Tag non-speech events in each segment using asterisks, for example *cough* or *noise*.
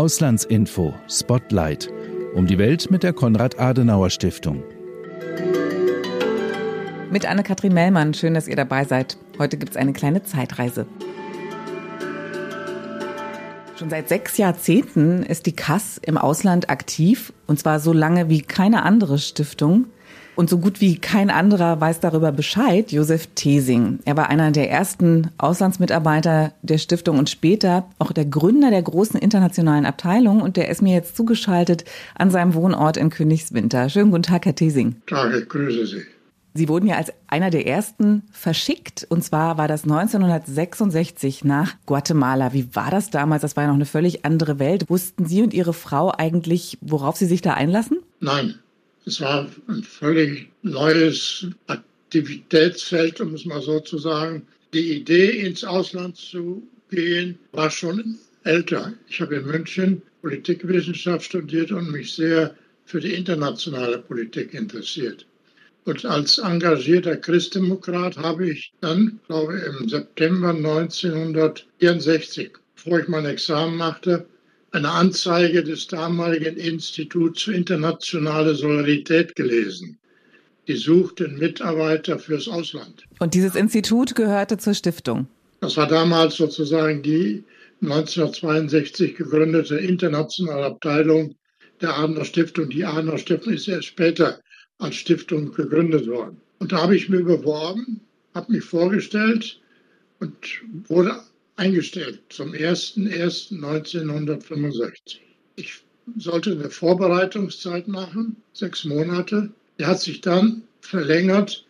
Auslandsinfo Spotlight um die Welt mit der Konrad-Adenauer-Stiftung. Mit Anne-Kathrin Mellmann, schön, dass ihr dabei seid. Heute gibt es eine kleine Zeitreise. Schon seit sechs Jahrzehnten ist die Kass im Ausland aktiv, und zwar so lange wie keine andere Stiftung. Und so gut wie kein anderer weiß darüber Bescheid, Josef Thesing. Er war einer der ersten Auslandsmitarbeiter der Stiftung und später auch der Gründer der großen internationalen Abteilung. Und der ist mir jetzt zugeschaltet an seinem Wohnort in Königswinter. Schönen guten Tag, Herr Thesing. Tag, ich grüße Sie. Sie wurden ja als einer der ersten verschickt. Und zwar war das 1966 nach Guatemala. Wie war das damals? Das war ja noch eine völlig andere Welt. Wussten Sie und Ihre Frau eigentlich, worauf Sie sich da einlassen? Nein, es war ein völlig neues Aktivitätsfeld, um es mal so zu sagen. Die Idee, ins Ausland zu gehen, war schon älter. Ich habe in München Politikwissenschaft studiert und mich sehr für die internationale Politik interessiert. Und als engagierter Christdemokrat habe ich dann, glaube ich, im September 1964, bevor ich mein Examen machte, eine Anzeige des damaligen Instituts für internationale Solidarität gelesen. Die suchten Mitarbeiter fürs Ausland. Und dieses Institut gehörte zur Stiftung? Das war damals sozusagen die 1962 gegründete internationale Abteilung der Adler Stiftung. Die Adler Stiftung ist erst später als Stiftung gegründet worden. Und da habe ich mir beworben, habe mich vorgestellt und wurde eingestellt zum 01.01.1965. Ich sollte eine Vorbereitungszeit machen, sechs Monate. Die hat sich dann verlängert,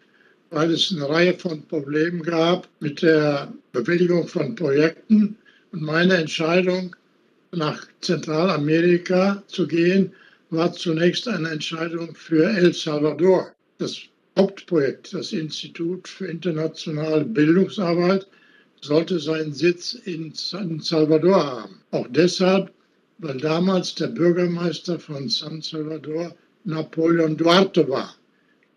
weil es eine Reihe von Problemen gab mit der Bewilligung von Projekten. Und meine Entscheidung, nach Zentralamerika zu gehen, war zunächst eine Entscheidung für El Salvador. Das Hauptprojekt, das Institut für internationale Bildungsarbeit, sollte seinen Sitz in San Salvador haben. Auch deshalb, weil damals der Bürgermeister von San Salvador Napoleon Duarte war.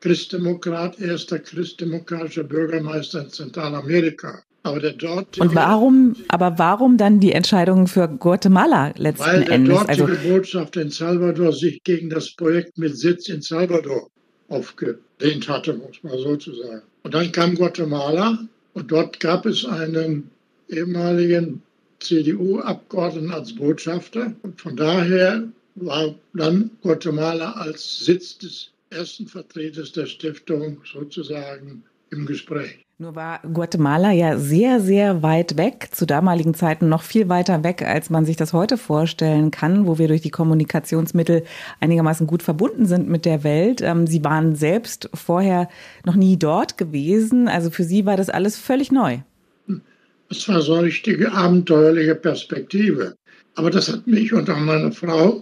Christdemokrat, erster christdemokratischer Bürgermeister in Zentralamerika. Aber der dort Und warum, aber warum dann die Entscheidung für Guatemala letzten Endes? Weil der dortige also, Botschafter in Salvador sich gegen das Projekt mit Sitz in Salvador aufgelehnt hatte, muss man so zu sagen. Und dann kam Guatemala und dort gab es einen ehemaligen CDU-Abgeordneten als Botschafter. Und von daher war dann Guatemala als Sitz des ersten Vertreters der Stiftung sozusagen im Gespräch. Nur war Guatemala ja sehr, sehr weit weg, zu damaligen Zeiten noch viel weiter weg, als man sich das heute vorstellen kann, wo wir durch die Kommunikationsmittel einigermaßen gut verbunden sind mit der Welt. Ähm, Sie waren selbst vorher noch nie dort gewesen, also für Sie war das alles völlig neu. Es war so eine richtige abenteuerliche Perspektive. Aber das hat mich und auch meine Frau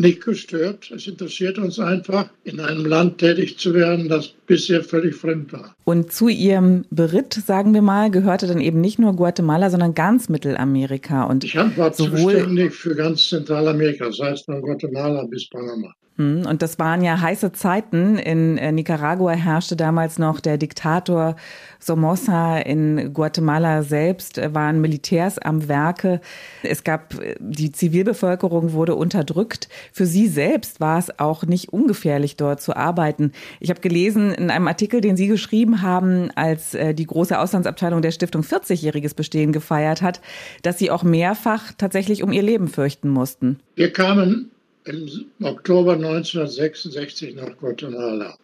nicht gestört. Es interessiert uns einfach, in einem Land tätig zu werden, das bisher völlig fremd war. Und zu Ihrem Beritt, sagen wir mal, gehörte dann eben nicht nur Guatemala, sondern ganz Mittelamerika. Und ich war zuständig für ganz Zentralamerika, das heißt von Guatemala bis Panama. Hm, und das waren ja heiße Zeiten. In äh, Nicaragua herrschte damals noch der Diktator Somoza. In Guatemala selbst äh, waren Militärs am Werke. Es gab, äh, die Zivilbevölkerung wurde unterdrückt. Für Sie selbst war es auch nicht ungefährlich, dort zu arbeiten. Ich habe gelesen in einem Artikel, den Sie geschrieben haben, als die große Auslandsabteilung der Stiftung 40-jähriges Bestehen gefeiert hat, dass Sie auch mehrfach tatsächlich um Ihr Leben fürchten mussten. Wir kamen im Oktober 1966 nach Guatemala.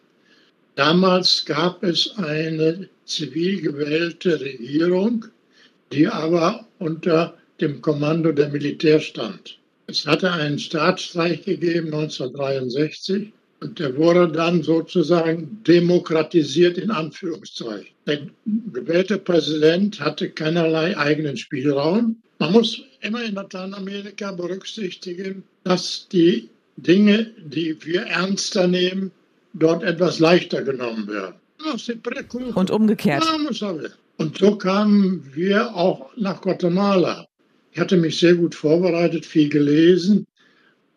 Damals gab es eine zivil gewählte Regierung, die aber unter dem Kommando der Militär stand. Es hatte einen Staatsstreich gegeben 1963 und der wurde dann sozusagen demokratisiert in Anführungszeichen. Der gewählte Präsident hatte keinerlei eigenen Spielraum. Man muss immer in Lateinamerika berücksichtigen, dass die Dinge, die wir ernster nehmen, dort etwas leichter genommen werden. Und umgekehrt. Und so kamen wir auch nach Guatemala. Ich hatte mich sehr gut vorbereitet, viel gelesen,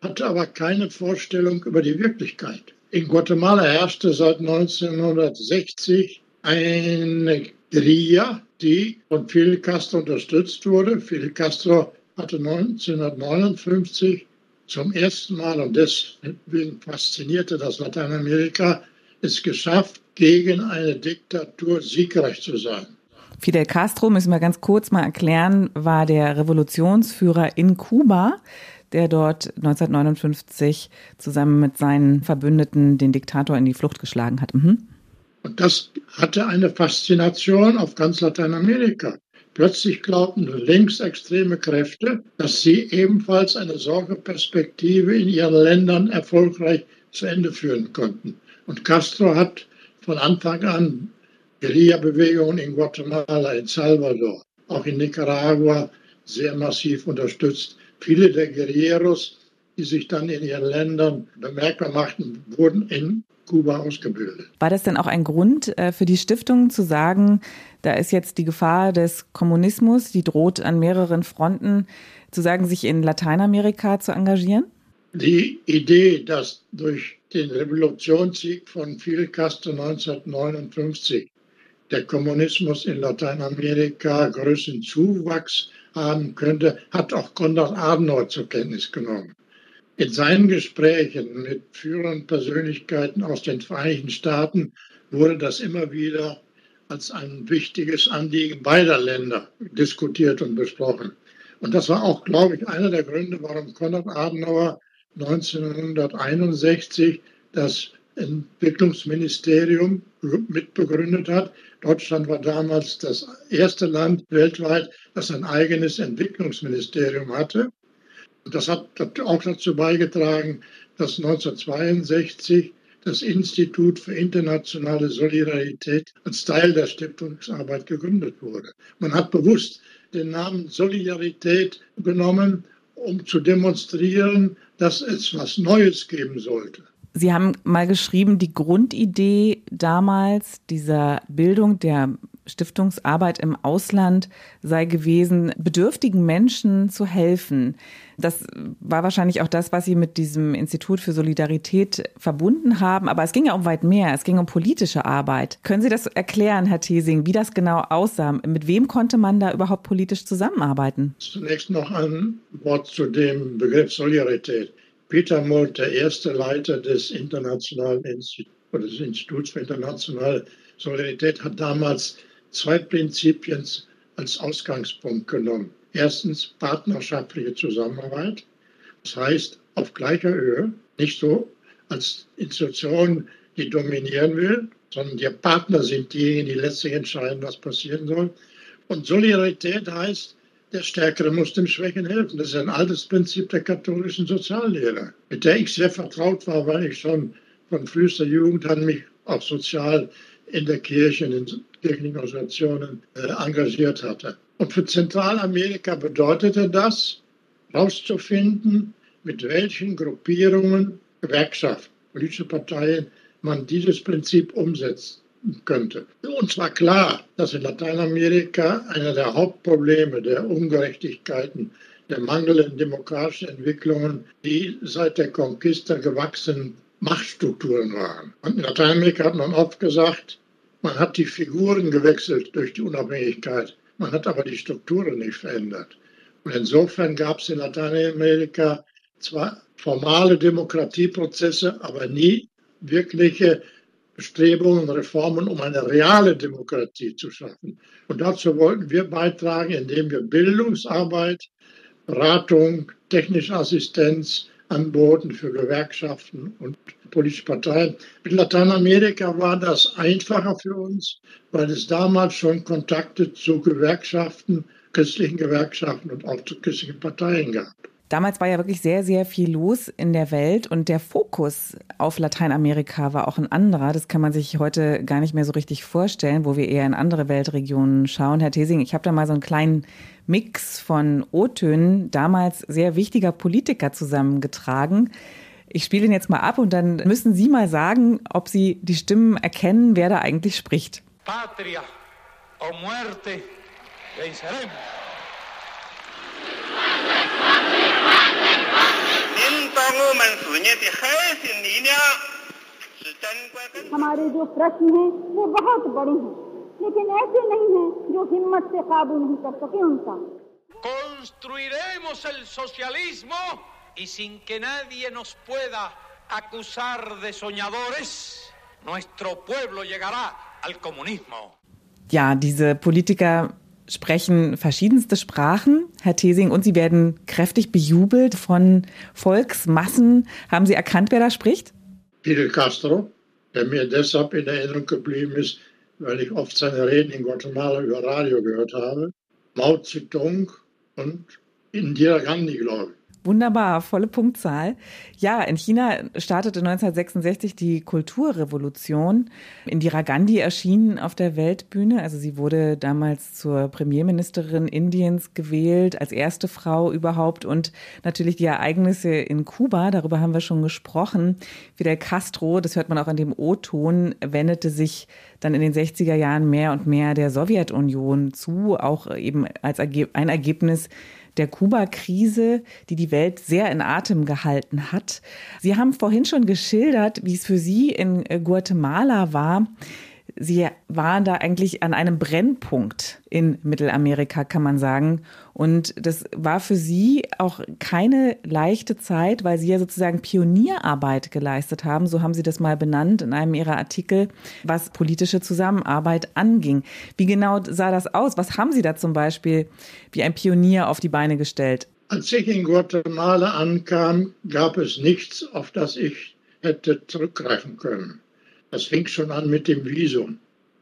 hatte aber keine Vorstellung über die Wirklichkeit. In Guatemala herrschte seit 1960 eine Guerilla, die von Fidel Castro unterstützt wurde. Fidel Castro hatte 1959 zum ersten Mal, und deswegen faszinierte das Lateinamerika, es geschafft, gegen eine Diktatur siegreich zu sein. Fidel Castro, müssen wir ganz kurz mal erklären, war der Revolutionsführer in Kuba, der dort 1959 zusammen mit seinen Verbündeten den Diktator in die Flucht geschlagen hat. Mhm. Und das hatte eine Faszination auf ganz Lateinamerika. Plötzlich glaubten linksextreme Kräfte, dass sie ebenfalls eine Sorgeperspektive in ihren Ländern erfolgreich zu Ende führen konnten. Und Castro hat von Anfang an Guerilla-Bewegungen in Guatemala, in Salvador, auch in Nicaragua sehr massiv unterstützt. Viele der Guerilleros, die sich dann in ihren Ländern bemerkbar machten, wurden in Kuba ausgebildet. War das denn auch ein Grund äh, für die Stiftung zu sagen, da ist jetzt die Gefahr des Kommunismus, die droht an mehreren Fronten, zu sagen, sich in Lateinamerika zu engagieren? Die Idee, dass durch den Revolutionssieg von Fidel Castro 1959 der Kommunismus in Lateinamerika größeren Zuwachs haben könnte, hat auch Konrad Adenauer zur Kenntnis genommen. In seinen Gesprächen mit führenden Persönlichkeiten aus den Vereinigten Staaten wurde das immer wieder als ein wichtiges Anliegen beider Länder diskutiert und besprochen. Und das war auch, glaube ich, einer der Gründe, warum Konrad Adenauer 1961 das Entwicklungsministerium mitbegründet hat. Deutschland war damals das erste Land weltweit, das ein eigenes Entwicklungsministerium hatte. Das hat auch dazu beigetragen, dass 1962 das Institut für internationale Solidarität als Teil der Stiftungsarbeit gegründet wurde. Man hat bewusst den Namen Solidarität genommen, um zu demonstrieren, dass es was Neues geben sollte. Sie haben mal geschrieben, die Grundidee damals dieser Bildung der Stiftungsarbeit im Ausland sei gewesen, bedürftigen Menschen zu helfen. Das war wahrscheinlich auch das, was Sie mit diesem Institut für Solidarität verbunden haben. Aber es ging ja um weit mehr. Es ging um politische Arbeit. Können Sie das erklären, Herr Thesing, wie das genau aussah? Mit wem konnte man da überhaupt politisch zusammenarbeiten? Zunächst noch ein Wort zu dem Begriff Solidarität. Peter Molt, der erste Leiter des Internationalen Instituts des Instituts für internationale Solidarität, hat damals zwei Prinzipien als Ausgangspunkt genommen. Erstens partnerschaftliche Zusammenarbeit, das heißt auf gleicher Höhe, nicht so als Institution, die dominieren will, sondern die Partner sind diejenigen, die letztlich entscheiden, was passieren soll. Und Solidarität heißt, der Stärkere muss dem Schwächen helfen. Das ist ein altes Prinzip der katholischen Soziallehre, mit der ich sehr vertraut war, weil ich schon von frühester Jugend an mich auch sozial in der Kirche, in den kirchlichen Organisationen äh, engagiert hatte. Und für Zentralamerika bedeutete das, herauszufinden, mit welchen Gruppierungen, Gewerkschaften, politische Parteien man dieses Prinzip umsetzt könnte. Uns war klar, dass in Lateinamerika einer der Hauptprobleme der Ungerechtigkeiten, der mangelnden demokratischen Entwicklungen, die seit der Conquista gewachsenen Machtstrukturen waren. Und in Lateinamerika hat man oft gesagt, man hat die Figuren gewechselt durch die Unabhängigkeit, man hat aber die Strukturen nicht verändert. Und insofern gab es in Lateinamerika zwar formale Demokratieprozesse, aber nie wirkliche Bestrebungen, Reformen, um eine reale Demokratie zu schaffen. Und dazu wollten wir beitragen, indem wir Bildungsarbeit, Beratung, technische Assistenz anboten für Gewerkschaften und politische Parteien. Mit Lateinamerika war das einfacher für uns, weil es damals schon Kontakte zu Gewerkschaften, christlichen Gewerkschaften und auch zu christlichen Parteien gab. Damals war ja wirklich sehr, sehr viel los in der Welt und der Fokus auf Lateinamerika war auch ein anderer. Das kann man sich heute gar nicht mehr so richtig vorstellen, wo wir eher in andere Weltregionen schauen. Herr Thesing, ich habe da mal so einen kleinen Mix von O-Tönen damals sehr wichtiger Politiker zusammengetragen. Ich spiele ihn jetzt mal ab und dann müssen Sie mal sagen, ob Sie die Stimmen erkennen, wer da eigentlich spricht. Patria o muerte venceremos. हमारे जो प्रश्न हैं वो बहुत बड़े हैं लेकिन ऐसे नहीं हैं जो हिम्मत से काबू नहीं कर सके उनका construiremos el socialismo y sin que nadie nos pueda acusar de soñadores, nuestro pueblo llegará al comunismo. Ja, diese Politiker sprechen verschiedenste Sprachen, Herr Thesing, und sie werden kräftig bejubelt von Volksmassen. Haben Sie erkannt, wer da spricht? Fidel Castro, der mir deshalb in Erinnerung geblieben ist, weil ich oft seine Reden in Guatemala über Radio gehört habe. Mao Zedong und Indira Gandhi, glaube ich. Wunderbar, volle Punktzahl. Ja, in China startete 1966 die Kulturrevolution. Indira Gandhi erschien auf der Weltbühne. Also sie wurde damals zur Premierministerin Indiens gewählt, als erste Frau überhaupt. Und natürlich die Ereignisse in Kuba, darüber haben wir schon gesprochen. Fidel Castro, das hört man auch an dem O-Ton, wendete sich dann in den 60er Jahren mehr und mehr der Sowjetunion zu, auch eben als ein Ergebnis der Kuba-Krise, die die Welt sehr in Atem gehalten hat. Sie haben vorhin schon geschildert, wie es für Sie in Guatemala war. Sie waren da eigentlich an einem Brennpunkt in Mittelamerika, kann man sagen. Und das war für Sie auch keine leichte Zeit, weil Sie ja sozusagen Pionierarbeit geleistet haben. So haben Sie das mal benannt in einem Ihrer Artikel, was politische Zusammenarbeit anging. Wie genau sah das aus? Was haben Sie da zum Beispiel wie ein Pionier auf die Beine gestellt? Als ich in Guatemala ankam, gab es nichts, auf das ich hätte zurückgreifen können. Das fing schon an mit dem Visum.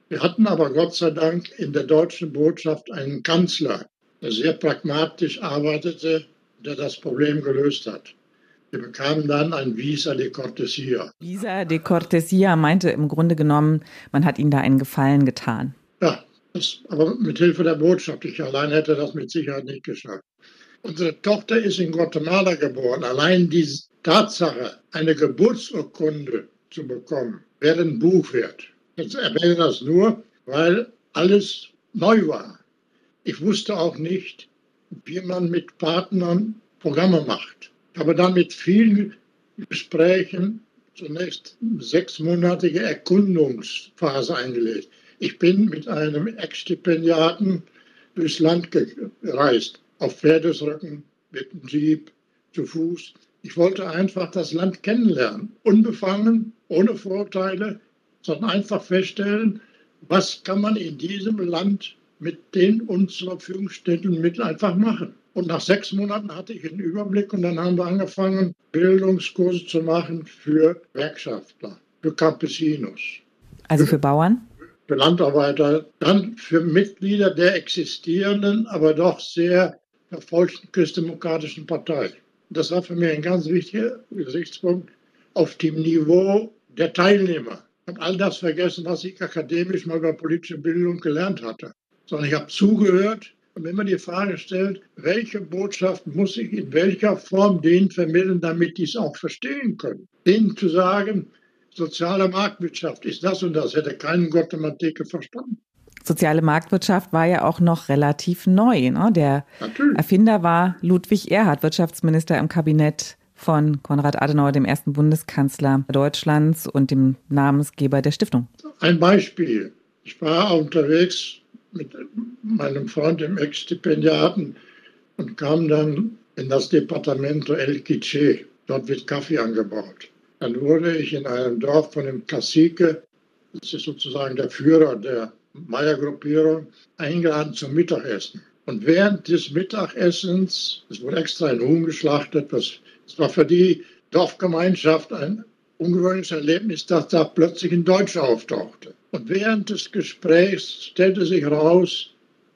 Wir hatten aber Gott sei Dank in der deutschen Botschaft einen Kanzler, der sehr pragmatisch arbeitete, der das Problem gelöst hat. Wir bekamen dann ein Visa de Cortesia. Visa de Cortesia meinte im Grunde genommen, man hat ihnen da einen Gefallen getan. Ja, das, aber mit Hilfe der Botschaft. Ich allein hätte das mit Sicherheit nicht geschafft. Unsere Tochter ist in Guatemala geboren. Allein die Tatsache, eine Geburtsurkunde zu bekommen, ein Buch wert. Ich erwähne das nur, weil alles neu war. Ich wusste auch nicht, wie man mit Partnern Programme macht. Ich habe dann mit vielen Gesprächen zunächst sechsmonatige Erkundungsphase eingelegt. Ich bin mit einem Ex-Stipendiaten durchs Land gereist, auf Pferdesrücken, mit dem Jeep, zu Fuß. Ich wollte einfach das Land kennenlernen, unbefangen, ohne Vorurteile, sondern einfach feststellen, was kann man in diesem Land mit den uns zur Verfügung stehenden Mitteln einfach machen. Und nach sechs Monaten hatte ich einen Überblick und dann haben wir angefangen, Bildungskurse zu machen für Werkschaftler, für Campesinos. Also für Bauern? Für Landarbeiter, dann für Mitglieder der existierenden, aber doch sehr verfolgten christdemokratischen Partei. Das war für mich ein ganz wichtiger Gesichtspunkt auf dem Niveau der Teilnehmer. Ich habe all das vergessen, was ich akademisch mal über politische Bildung gelernt hatte, sondern ich habe zugehört und immer die Frage stellt, welche Botschaft muss ich in welcher Form denen vermitteln, damit die es auch verstehen können. Denen zu sagen, soziale Marktwirtschaft ist das und das, hätte keinen Guatemalteker verstanden. Soziale Marktwirtschaft war ja auch noch relativ neu. Ne? Der Natürlich. Erfinder war Ludwig Erhard, Wirtschaftsminister im Kabinett von Konrad Adenauer, dem ersten Bundeskanzler Deutschlands und dem Namensgeber der Stiftung. Ein Beispiel. Ich war unterwegs mit meinem Freund, dem Ex-Stipendiaten, und kam dann in das Departamento El Quiche. Dort wird Kaffee angebaut. Dann wurde ich in einem Dorf von dem Cacique, das ist sozusagen der Führer der Maya-Gruppierung, eingeladen zum Mittagessen. Und während des Mittagessens, es wurde extra ein Huhn geschlachtet, das, das war für die Dorfgemeinschaft ein ungewöhnliches Erlebnis, dass da plötzlich ein Deutscher auftauchte. Und während des Gesprächs stellte sich heraus,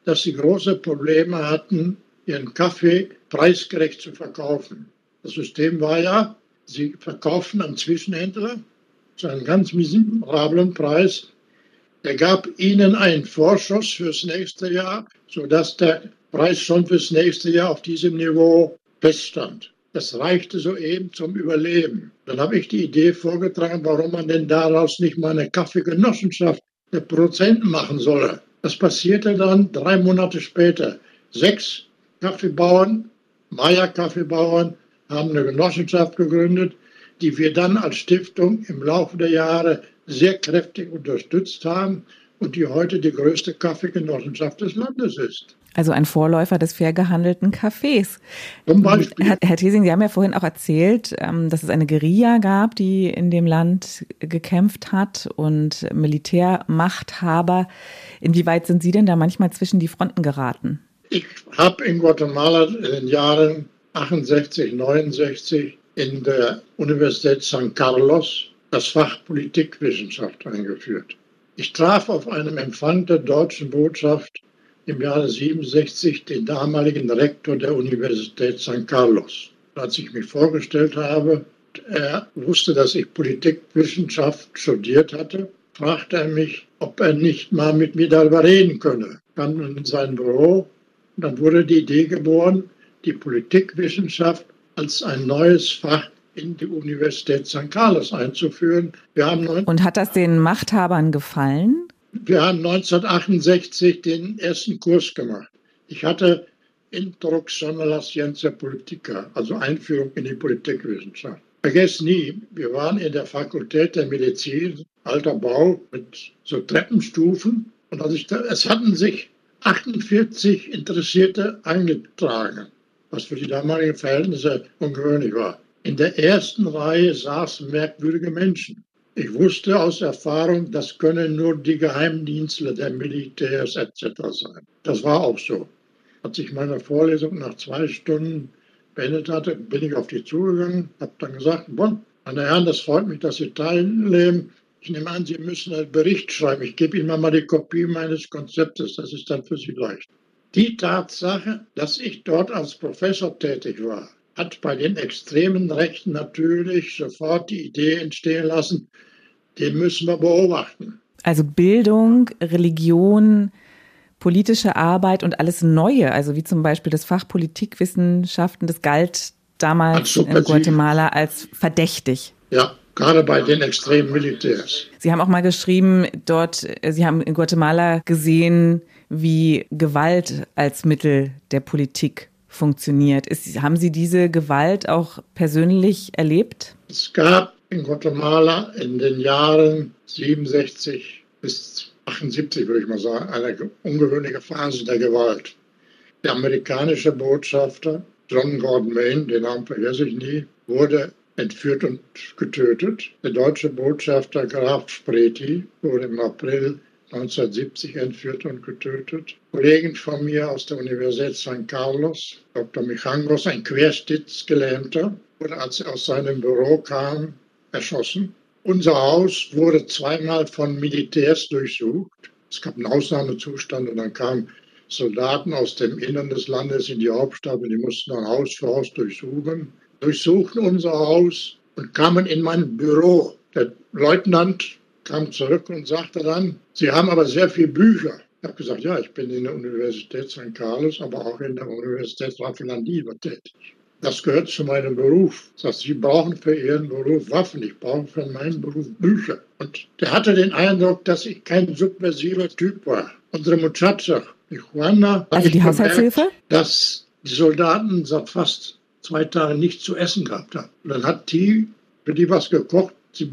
dass sie große Probleme hatten, ihren Kaffee preisgerecht zu verkaufen. Das System war ja, sie verkauften an Zwischenhändler zu einem ganz miserablen Preis er gab ihnen einen Vorschuss fürs nächste Jahr, sodass der Preis schon fürs nächste Jahr auf diesem Niveau feststand. Das reichte soeben zum Überleben. Dann habe ich die Idee vorgetragen, warum man denn daraus nicht mal eine Kaffeegenossenschaft der Produzenten machen solle. Das passierte dann drei Monate später. Sechs Kaffeebauern, Maya-Kaffeebauern, haben eine Genossenschaft gegründet, die wir dann als Stiftung im Laufe der Jahre sehr kräftig unterstützt haben und die heute die größte Kaffeegenossenschaft des Landes ist. Also ein Vorläufer des fair gehandelten Kaffees. Zum Beispiel. Herr, Herr Thesing, Sie haben ja vorhin auch erzählt, ähm, dass es eine Guerilla gab, die in dem Land gekämpft hat und Militärmachthaber. Inwieweit sind Sie denn da manchmal zwischen die Fronten geraten? Ich habe in Guatemala in den Jahren 68, 69 in der Universität San Carlos das Fach Politikwissenschaft eingeführt. Ich traf auf einem Empfang der deutschen Botschaft im Jahre 67 den damaligen Rektor der Universität San Carlos. Als ich mich vorgestellt habe, er wusste, dass ich Politikwissenschaft studiert hatte, fragte er mich, ob er nicht mal mit mir darüber reden könne. Kam in sein Büro und dann wurde die Idee geboren, die Politikwissenschaft als ein neues Fach in die Universität St. Carlos einzuführen. Wir haben und hat das den Machthabern gefallen? Wir haben 1968 den ersten Kurs gemacht. Ich hatte Introduction a la Scienza Politica, also Einführung in die Politikwissenschaft. Vergesst nie, wir waren in der Fakultät der Medizin, alter Bau mit so Treppenstufen. Und als ich es hatten sich 48 Interessierte eingetragen, was für die damaligen Verhältnisse ungewöhnlich war. In der ersten Reihe saßen merkwürdige Menschen. Ich wusste aus Erfahrung, das können nur die Geheimdienstler der Militärs etc. sein. Das war auch so. Als ich meine Vorlesung nach zwei Stunden beendet hatte, bin ich auf die zugegangen, habe dann gesagt, bon, meine Herren, das freut mich, dass Sie teilnehmen. Ich nehme an, Sie müssen einen Bericht schreiben. Ich gebe Ihnen mal die Kopie meines Konzeptes. Das ist dann für Sie leicht. Die Tatsache, dass ich dort als Professor tätig war, hat bei den extremen Rechten natürlich sofort die Idee entstehen lassen, den müssen wir beobachten. Also Bildung, Religion, politische Arbeit und alles Neue, also wie zum Beispiel das Fach Politikwissenschaften, das galt damals in Guatemala als verdächtig. Ja, gerade bei den extremen Militärs. Sie haben auch mal geschrieben, dort, Sie haben in Guatemala gesehen, wie Gewalt als Mittel der Politik funktioniert. Ist, haben Sie diese Gewalt auch persönlich erlebt? Es gab in Guatemala in den Jahren 67 bis 78, würde ich mal sagen, eine ungewöhnliche Phase der Gewalt. Der amerikanische Botschafter John Gordon Main, den Namen vergesse ich nie, wurde entführt und getötet. Der deutsche Botschafter Graf Spreti wurde im April 1970 entführt und getötet. Kollegen von mir aus der Universität St. Carlos, Dr. Michangos, ein Querstittsgelähmter, wurde, als er aus seinem Büro kam, erschossen. Unser Haus wurde zweimal von Militärs durchsucht. Es gab einen Ausnahmezustand und dann kamen Soldaten aus dem Innern des Landes in die Hauptstadt und die mussten dann Haus für Haus durchsuchen. Durchsuchten unser Haus und kamen in mein Büro. Der Leutnant kam zurück und sagte dann, Sie haben aber sehr viele Bücher. Ich habe gesagt, ja, ich bin in der Universität St. Carlos, aber auch in der Universität Raffinandiva tätig. Das gehört zu meinem Beruf. Das heißt, Sie brauchen für Ihren Beruf Waffen, ich brauche für meinen Beruf Bücher. Und der hatte den Eindruck, dass ich kein subversiver Typ war. Unsere Muchacha, die Juana, also die Haushaltshilfe, dass die Soldaten seit fast zwei Tagen nichts zu essen gehabt haben. Und dann hat die für die was gekocht. Sie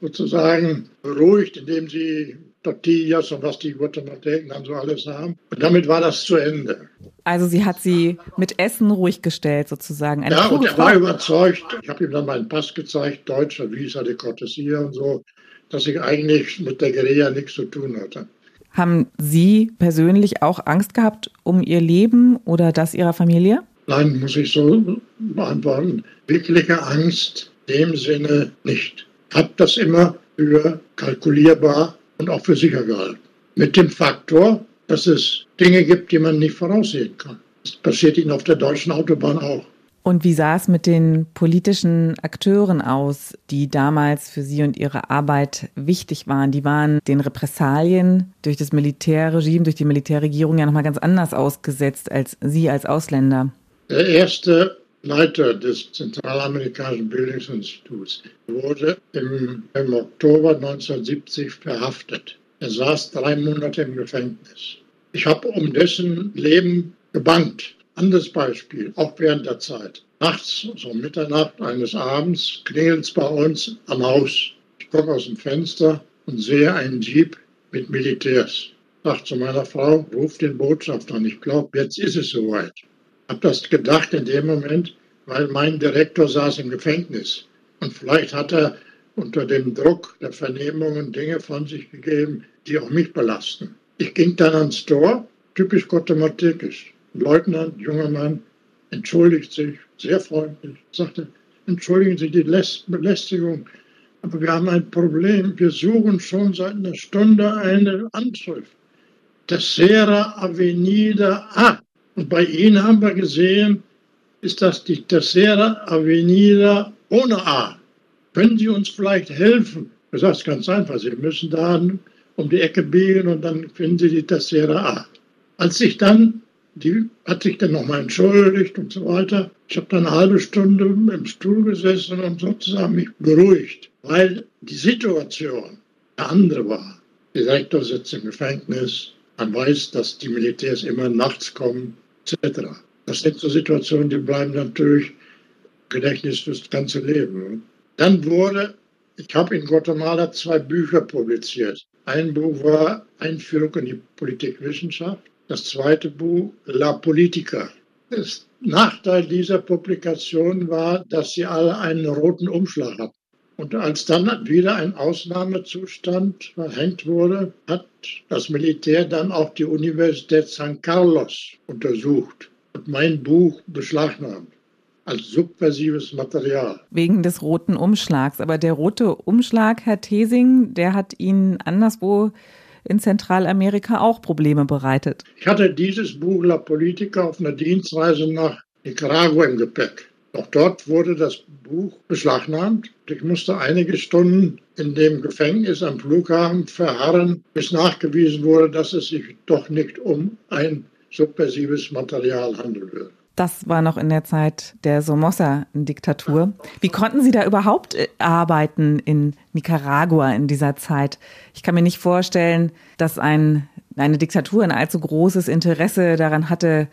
sozusagen beruhigt, indem sie Tortillas und was die Guatemalteken dann so alles haben. Und damit war das zu Ende. Also sie hat sie mit Essen ruhig gestellt sozusagen. Eine ja, und er war überzeugt, ich habe ihm dann meinen Pass gezeigt, deutscher Visa de Cortesia und so, dass ich eigentlich mit der Guerilla nichts zu tun hatte. Haben Sie persönlich auch Angst gehabt um Ihr Leben oder das Ihrer Familie? Nein, muss ich so beantworten. Wirkliche Angst in dem Sinne nicht habe das immer für kalkulierbar und auch für sicher gehalten. Mit dem Faktor, dass es Dinge gibt, die man nicht voraussehen kann. Das passiert Ihnen auf der deutschen Autobahn auch. Und wie sah es mit den politischen Akteuren aus, die damals für Sie und Ihre Arbeit wichtig waren? Die waren den Repressalien durch das Militärregime, durch die Militärregierung ja nochmal ganz anders ausgesetzt als Sie als Ausländer. Der erste Leiter des Zentralamerikanischen Bildungsinstituts, wurde im, im Oktober 1970 verhaftet. Er saß drei Monate im Gefängnis. Ich habe um dessen Leben gebannt. Anderes Beispiel, auch während der Zeit. Nachts, so Mitternacht eines Abends, klingelt es bei uns am Haus. Ich gucke aus dem Fenster und sehe einen Jeep mit Militärs. Sag zu meiner Frau, ruf den Botschafter an. Ich glaube, jetzt ist es soweit. Hab das gedacht in dem Moment, weil mein Direktor saß im Gefängnis. Und vielleicht hat er unter dem Druck der Vernehmungen Dinge von sich gegeben, die auch mich belasten. Ich ging dann ans Tor, typisch guatemaltekisch. Leutnant, junger Mann, entschuldigt sich, sehr freundlich, sagte, entschuldigen Sie die Belästigung, aber wir haben ein Problem. Wir suchen schon seit einer Stunde eine Anschrift. Tercera Avenida A. Und bei Ihnen haben wir gesehen, ist das die Tercera Avenida ohne A. Können Sie uns vielleicht helfen? Sage, es ganz einfach. Sie müssen da um die Ecke biegen und dann finden Sie die Tercera A. Als ich dann, die hat sich dann nochmal entschuldigt und so weiter. Ich habe dann eine halbe Stunde im Stuhl gesessen und sozusagen mich beruhigt, weil die Situation eine andere war. Der Direktor sitzt im Gefängnis, man weiß, dass die Militärs immer nachts kommen, etc. Das sind so Situationen, die bleiben natürlich Gedächtnis fürs ganze Leben. Dann wurde, ich habe in Guatemala zwei Bücher publiziert. Ein Buch war Einführung in die Politikwissenschaft. Das zweite Buch La Politica. Der Nachteil dieser Publikation war, dass sie alle einen roten Umschlag hatten. Und als dann wieder ein Ausnahmezustand verhängt wurde, hat das Militär dann auch die Universität San Carlos untersucht und mein Buch beschlagnahmt als subversives Material. Wegen des roten Umschlags. Aber der rote Umschlag, Herr Thesing, der hat Ihnen anderswo in Zentralamerika auch Probleme bereitet. Ich hatte dieses Buch La Politica auf einer Dienstreise nach Nicaragua im Gepäck. Auch dort wurde das Buch beschlagnahmt. Ich musste einige Stunden in dem Gefängnis am Flughafen verharren, bis nachgewiesen wurde, dass es sich doch nicht um ein subversives Material handeln würde. Das war noch in der Zeit der Somoza-Diktatur. Wie konnten Sie da überhaupt äh, arbeiten in Nicaragua in dieser Zeit? Ich kann mir nicht vorstellen, dass ein, eine Diktatur ein allzu großes Interesse daran hatte,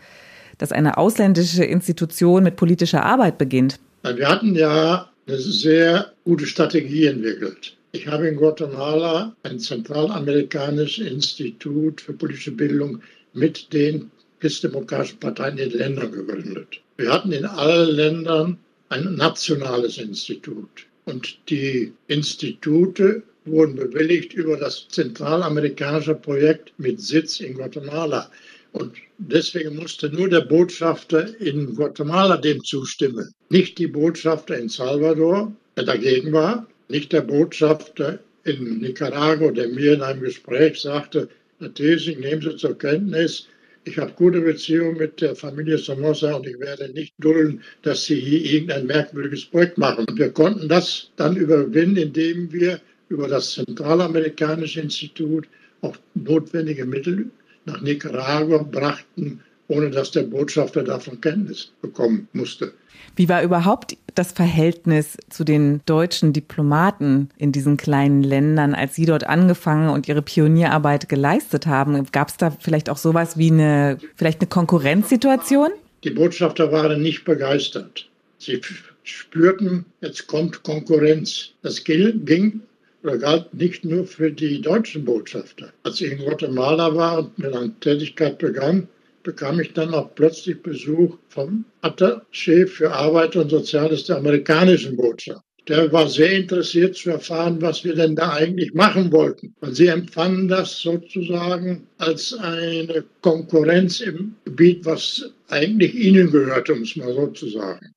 dass eine ausländische Institution mit politischer Arbeit beginnt. Wir hatten ja eine sehr gute Strategie entwickelt. Ich habe in Guatemala ein zentralamerikanisches Institut für politische Bildung mit den christdemokratischen Parteien in den Ländern gegründet. Wir hatten in allen Ländern ein nationales Institut. Und die Institute wurden bewilligt über das zentralamerikanische Projekt mit Sitz in Guatemala. Und deswegen musste nur der Botschafter in Guatemala dem zustimmen. Nicht die Botschafter in Salvador, der dagegen war, nicht der Botschafter in Nicaragua, der mir in einem Gespräch sagte, Herr Thesing, nehmen Sie zur Kenntnis, ich habe gute Beziehungen mit der Familie Somoza und ich werde nicht dulden, dass sie hier irgendein merkwürdiges Projekt machen. Und wir konnten das dann überwinden, indem wir über das Zentralamerikanische Institut auch notwendige Mittel nach Nicaragua brachten, ohne dass der Botschafter davon Kenntnis bekommen musste. Wie war überhaupt das Verhältnis zu den deutschen Diplomaten in diesen kleinen Ländern, als Sie dort angefangen und Ihre Pionierarbeit geleistet haben? Gab es da vielleicht auch sowas wie eine, vielleicht eine Konkurrenzsituation? Die Botschafter waren nicht begeistert. Sie spürten, jetzt kommt Konkurrenz. Das ging oder galt nicht nur für die deutschen Botschafter. Als ich in Guatemala war und mit einer Tätigkeit begann, bekam ich dann auch plötzlich Besuch vom Attaché für Arbeit und Soziales der amerikanischen Botschaft. Der war sehr interessiert zu erfahren, was wir denn da eigentlich machen wollten. Weil sie empfanden das sozusagen als eine Konkurrenz im Gebiet, was eigentlich ihnen gehörte, um es mal so zu sagen.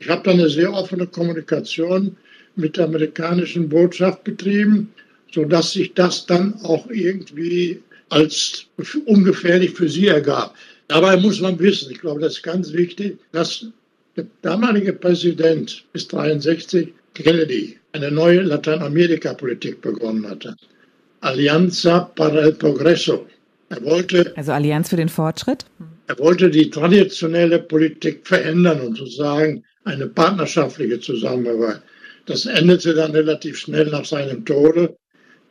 Ich habe dann eine sehr offene Kommunikation mit der amerikanischen Botschaft betrieben, sodass sich das dann auch irgendwie als ungefährlich für sie ergab. Dabei muss man wissen, ich glaube, das ist ganz wichtig, dass der damalige Präsident bis 1963, Kennedy, eine neue Lateinamerika-Politik begonnen hatte. Alianza para el Progreso. Er wollte, also Allianz für den Fortschritt? Er wollte die traditionelle Politik verändern und sozusagen eine partnerschaftliche Zusammenarbeit. Das endete dann relativ schnell nach seinem Tode,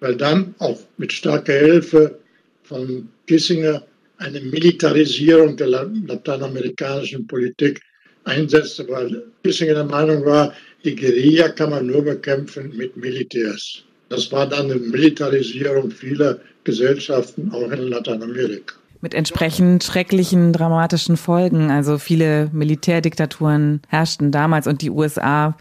weil dann auch mit starker Hilfe von Kissinger eine Militarisierung der lateinamerikanischen Politik einsetzte, weil Kissinger der Meinung war, die Guerilla kann man nur bekämpfen mit Militärs. Das war dann eine Militarisierung vieler Gesellschaften auch in Lateinamerika. Mit entsprechend schrecklichen, dramatischen Folgen. Also viele Militärdiktaturen herrschten damals und die USA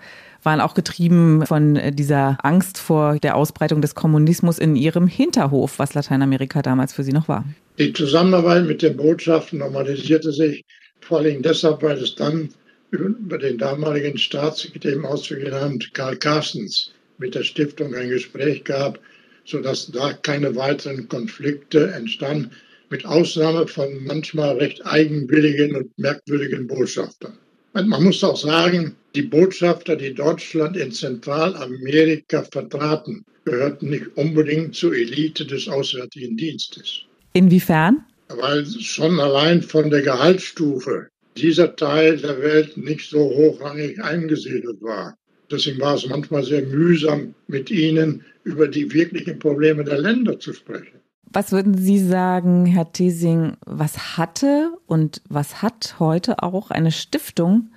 waren auch getrieben von dieser Angst vor der Ausbreitung des Kommunismus in ihrem Hinterhof, was Lateinamerika damals für sie noch war. Die Zusammenarbeit mit den Botschaften normalisierte sich vor allem deshalb, weil es dann über den damaligen Staatssekretär im Auswärtigen Amt Karl Carstens mit der Stiftung ein Gespräch gab, sodass da keine weiteren Konflikte entstanden, mit Ausnahme von manchmal recht eigenwilligen und merkwürdigen Botschaftern. Man muss auch sagen, die Botschafter, die Deutschland in Zentralamerika vertraten, gehörten nicht unbedingt zur Elite des Auswärtigen Dienstes. Inwiefern? Weil schon allein von der Gehaltsstufe dieser Teil der Welt nicht so hochrangig eingesiedelt war. Deswegen war es manchmal sehr mühsam, mit ihnen über die wirklichen Probleme der Länder zu sprechen. Was würden Sie sagen, Herr Thiesing, was hatte und was hat heute auch eine Stiftung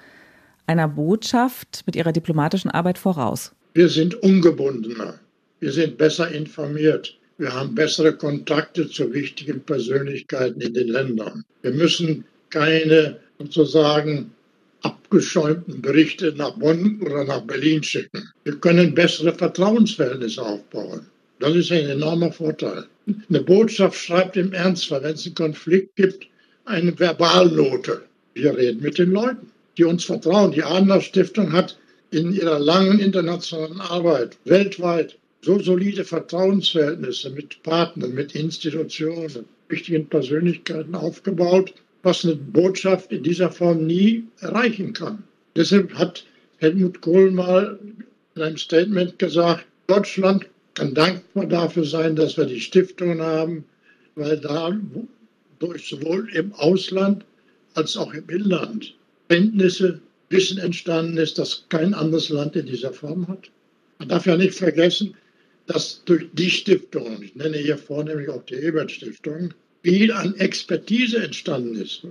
einer Botschaft mit ihrer diplomatischen Arbeit voraus? Wir sind ungebundener. Wir sind besser informiert. Wir haben bessere Kontakte zu wichtigen Persönlichkeiten in den Ländern. Wir müssen keine sozusagen abgeschäumten Berichte nach Bonn oder nach Berlin schicken. Wir können bessere Vertrauensverhältnisse aufbauen. Das ist ein enormer Vorteil. Eine Botschaft schreibt im Ernstfall, wenn es einen Konflikt gibt, eine Verbalnote. Wir reden mit den Leuten, die uns vertrauen. Die Adler Stiftung hat in ihrer langen internationalen Arbeit weltweit so solide Vertrauensverhältnisse mit Partnern, mit Institutionen, wichtigen Persönlichkeiten aufgebaut, was eine Botschaft in dieser Form nie erreichen kann. Deshalb hat Helmut Kohl mal in einem Statement gesagt, Deutschland kann dankbar dafür sein, dass wir die Stiftung haben, weil dadurch sowohl im Ausland als auch im Inland Kenntnisse, Wissen entstanden ist, das kein anderes Land in dieser Form hat. Man darf ja nicht vergessen, dass durch die Stiftung, ich nenne hier vornehmlich auch die Ebert Stiftung, viel an Expertise entstanden ist.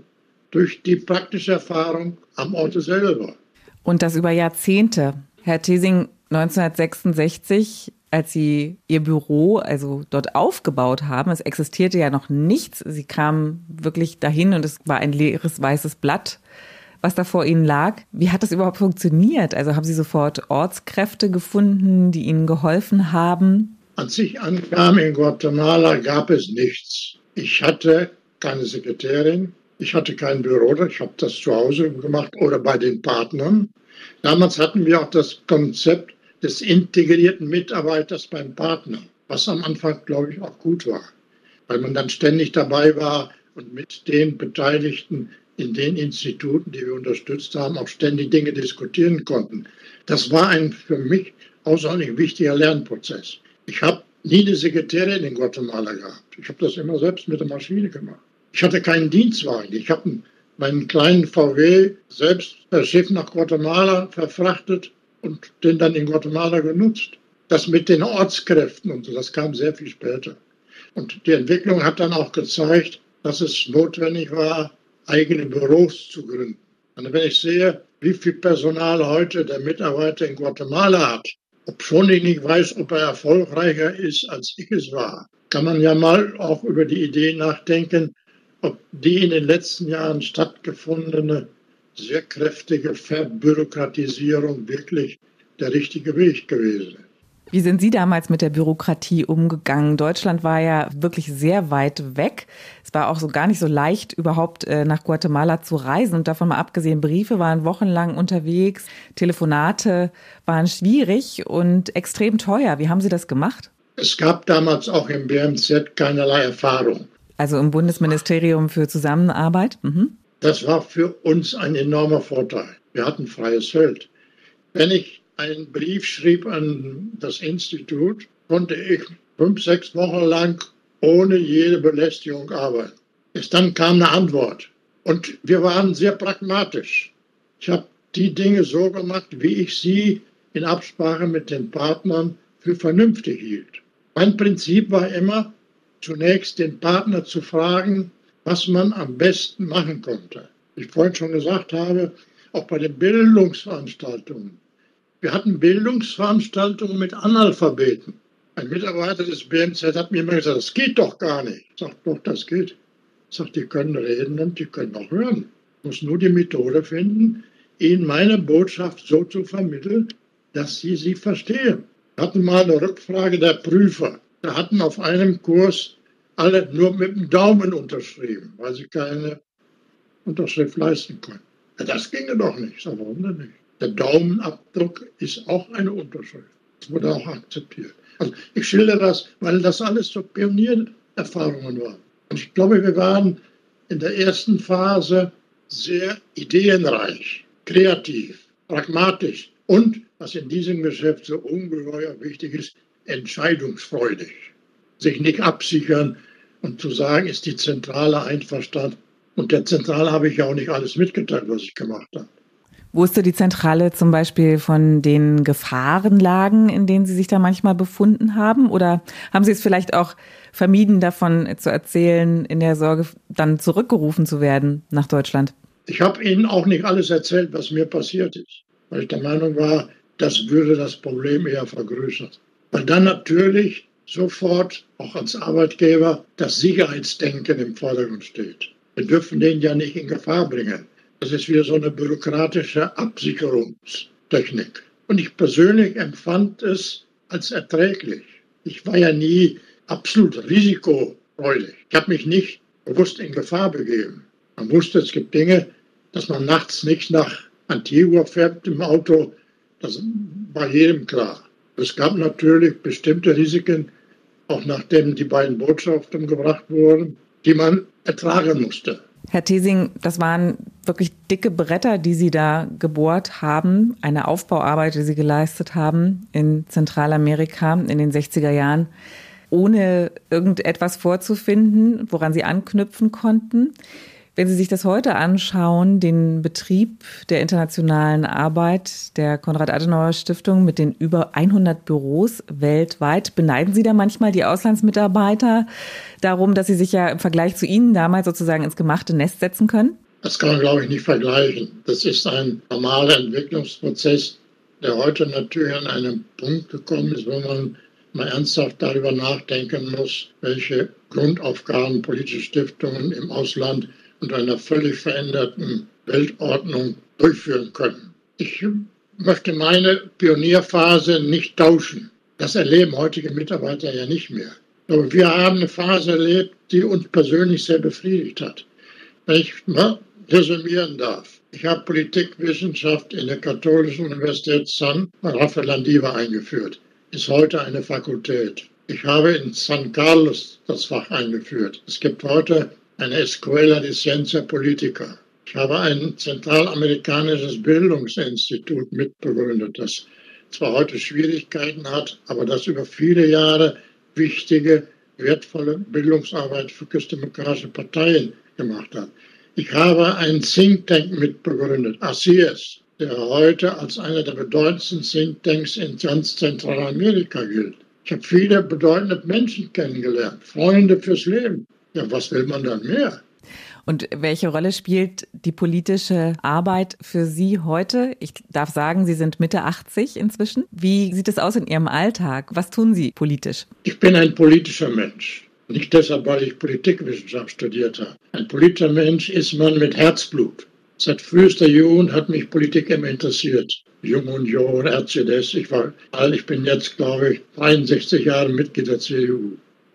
Durch die praktische Erfahrung am Orte selber. Und das über Jahrzehnte. Herr Thesing, 1966, als Sie Ihr Büro also dort aufgebaut haben, es existierte ja noch nichts. Sie kamen wirklich dahin und es war ein leeres weißes Blatt, was da vor Ihnen lag. Wie hat das überhaupt funktioniert? Also haben Sie sofort Ortskräfte gefunden, die Ihnen geholfen haben? Als ich ankam in Guatemala, gab es nichts. Ich hatte keine Sekretärin, ich hatte kein Büro, ich habe das zu Hause gemacht oder bei den Partnern. Damals hatten wir auch das Konzept des integrierten Mitarbeiters beim Partner, was am Anfang, glaube ich, auch gut war, weil man dann ständig dabei war und mit den Beteiligten in den Instituten, die wir unterstützt haben, auch ständig Dinge diskutieren konnten. Das war ein für mich außerordentlich wichtiger Lernprozess. Ich habe nie eine Sekretärin in Guatemala gehabt. Ich habe das immer selbst mit der Maschine gemacht. Ich hatte keinen Dienstwagen. Ich habe meinen kleinen VW selbst per Schiff nach Guatemala verfrachtet und den dann in Guatemala genutzt. Das mit den Ortskräften und so, das kam sehr viel später. Und die Entwicklung hat dann auch gezeigt, dass es notwendig war, eigene Büros zu gründen. Und wenn ich sehe, wie viel Personal heute der Mitarbeiter in Guatemala hat, obschon ich nicht weiß, ob er erfolgreicher ist, als ich es war, kann man ja mal auch über die Idee nachdenken, ob die in den letzten Jahren stattgefundene sehr kräftige Verbürokratisierung wirklich der richtige Weg gewesen. Wie sind Sie damals mit der Bürokratie umgegangen? Deutschland war ja wirklich sehr weit weg. Es war auch so gar nicht so leicht, überhaupt äh, nach Guatemala zu reisen. Und davon mal abgesehen, Briefe waren wochenlang unterwegs, Telefonate waren schwierig und extrem teuer. Wie haben Sie das gemacht? Es gab damals auch im BMZ keinerlei Erfahrung. Also im Bundesministerium für Zusammenarbeit? Mhm. Das war für uns ein enormer Vorteil. Wir hatten freies Feld. Wenn ich einen Brief schrieb an das Institut, konnte ich fünf, sechs Wochen lang ohne jede Belästigung arbeiten. Erst dann kam eine Antwort. Und wir waren sehr pragmatisch. Ich habe die Dinge so gemacht, wie ich sie in Absprache mit den Partnern für vernünftig hielt. Mein Prinzip war immer, zunächst den Partner zu fragen, was man am besten machen konnte. Ich vorhin schon gesagt habe, auch bei den Bildungsveranstaltungen wir hatten Bildungsveranstaltungen mit Analphabeten. Ein Mitarbeiter des BMZ hat mir immer gesagt, das geht doch gar nicht. Ich sage, doch, das geht. Ich sage, die können reden und die können auch hören. Ich muss nur die Methode finden, ihnen meine Botschaft so zu vermitteln, dass sie sie verstehen. Wir hatten mal eine Rückfrage der Prüfer. Da hatten auf einem Kurs alle nur mit dem Daumen unterschrieben, weil sie keine Unterschrift leisten konnten. Ja, das ginge doch nicht. So, warum denn nicht? Der Daumenabdruck ist auch eine Unterschrift. Das wurde auch akzeptiert. Also ich schilder das, weil das alles so Pioniererfahrungen waren. Und ich glaube, wir waren in der ersten Phase sehr ideenreich, kreativ, pragmatisch und, was in diesem Geschäft so ungeheuer wichtig ist, entscheidungsfreudig. Sich nicht absichern und zu sagen, ist die Zentrale einverstanden. Und der Zentrale habe ich ja auch nicht alles mitgeteilt, was ich gemacht habe. Wusste die Zentrale zum Beispiel von den Gefahrenlagen, in denen Sie sich da manchmal befunden haben? Oder haben Sie es vielleicht auch vermieden, davon zu erzählen, in der Sorge, dann zurückgerufen zu werden nach Deutschland? Ich habe Ihnen auch nicht alles erzählt, was mir passiert ist, weil ich der Meinung war, das würde das Problem eher vergrößern. Weil dann natürlich sofort auch als Arbeitgeber das Sicherheitsdenken im Vordergrund steht. Wir dürfen den ja nicht in Gefahr bringen. Das ist wieder so eine bürokratische Absicherungstechnik. Und ich persönlich empfand es als erträglich. Ich war ja nie absolut risikofreudig. Ich habe mich nicht bewusst in Gefahr begeben. Man wusste, es gibt Dinge, dass man nachts nicht nach Antigua fährt im Auto. Das war jedem klar. Es gab natürlich bestimmte Risiken, auch nachdem die beiden Botschaften gebracht wurden, die man ertragen musste. Herr Thesing, das waren wirklich dicke Bretter, die Sie da gebohrt haben, eine Aufbauarbeit, die Sie geleistet haben in Zentralamerika in den 60er Jahren, ohne irgendetwas vorzufinden, woran Sie anknüpfen konnten. Wenn Sie sich das heute anschauen, den Betrieb der internationalen Arbeit der Konrad-Adenauer-Stiftung mit den über 100 Büros weltweit, beneiden Sie da manchmal die Auslandsmitarbeiter darum, dass sie sich ja im Vergleich zu Ihnen damals sozusagen ins gemachte Nest setzen können? Das kann man, glaube ich, nicht vergleichen. Das ist ein normaler Entwicklungsprozess, der heute natürlich an einem Punkt gekommen ist, wo man mal ernsthaft darüber nachdenken muss, welche Grundaufgaben politische Stiftungen im Ausland unter einer völlig veränderten Weltordnung durchführen können. Ich möchte meine Pionierphase nicht tauschen. Das erleben heutige Mitarbeiter ja nicht mehr. Aber wir haben eine Phase erlebt, die uns persönlich sehr befriedigt hat. Wenn ich mal resümieren darf. Ich habe Politikwissenschaft in der Katholischen Universität San Rafael Landiva eingeführt. Ist heute eine Fakultät. Ich habe in San Carlos das Fach eingeführt. Es gibt heute eine Escuela de Ciencia Politica. Ich habe ein zentralamerikanisches Bildungsinstitut mitbegründet, das zwar heute Schwierigkeiten hat, aber das über viele Jahre wichtige, wertvolle Bildungsarbeit für christdemokratische Parteien gemacht hat. Ich habe einen Think Tank mitbegründet, ACS, der heute als einer der bedeutendsten Think Tanks in ganz Zentralamerika gilt. Ich habe viele bedeutende Menschen kennengelernt, Freunde fürs Leben. Ja, was will man dann mehr? Und welche Rolle spielt die politische Arbeit für Sie heute? Ich darf sagen, Sie sind Mitte 80 inzwischen. Wie sieht es aus in Ihrem Alltag? Was tun Sie politisch? Ich bin ein politischer Mensch. Nicht deshalb, weil ich Politikwissenschaft studiert habe. Ein politischer Mensch ist man mit Herzblut. Seit frühester Jugend hat mich Politik immer interessiert. Jung Union, RCDS. Ich war alt, ich bin jetzt, glaube ich, 63 Jahre Mitglied der CDU.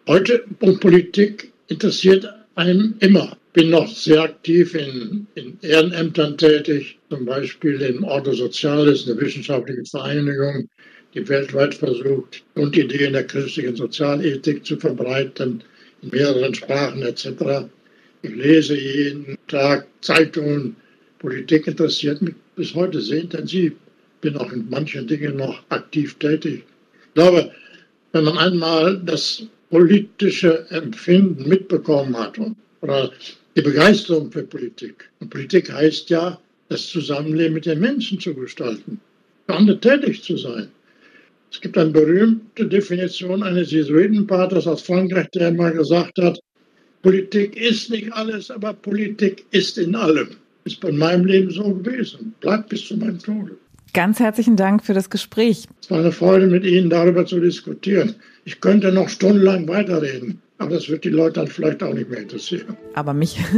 Heute um Politik interessiert einem immer. Bin noch sehr aktiv in, in Ehrenämtern tätig, zum Beispiel im Ordo Soziales, eine wissenschaftliche Vereinigung, die weltweit versucht, Grundideen der christlichen Sozialethik zu verbreiten, in mehreren Sprachen etc. Ich lese jeden Tag Zeitungen. Politik interessiert mich bis heute sehr intensiv. Bin auch in manchen Dingen noch aktiv tätig. Ich glaube, wenn man einmal das politische Empfinden mitbekommen hat oder die Begeisterung für Politik. Und Politik heißt ja, das Zusammenleben mit den Menschen zu gestalten, für andere tätig zu sein. Es gibt eine berühmte Definition eines Jesuitenpaters aus Frankreich, der einmal gesagt hat, Politik ist nicht alles, aber Politik ist in allem. Ist bei meinem Leben so gewesen, bleibt bis zu meinem Tode. Ganz herzlichen Dank für das Gespräch. Es war eine Freude, mit Ihnen darüber zu diskutieren. Ich könnte noch stundenlang weiterreden, aber das wird die Leute dann vielleicht auch nicht mehr interessieren. Aber mich. *laughs*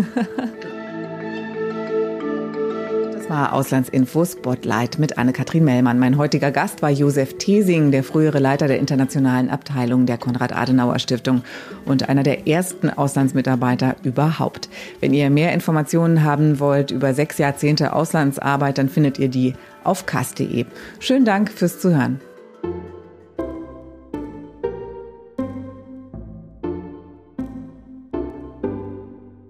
Das war Auslandsinfo Spotlight mit Anne-Kathrin Mellmann. Mein heutiger Gast war Josef Thesing, der frühere Leiter der internationalen Abteilung der Konrad-Adenauer-Stiftung und einer der ersten Auslandsmitarbeiter überhaupt. Wenn ihr mehr Informationen haben wollt über sechs Jahrzehnte Auslandsarbeit, dann findet ihr die auf kast.de. Schönen Dank fürs Zuhören.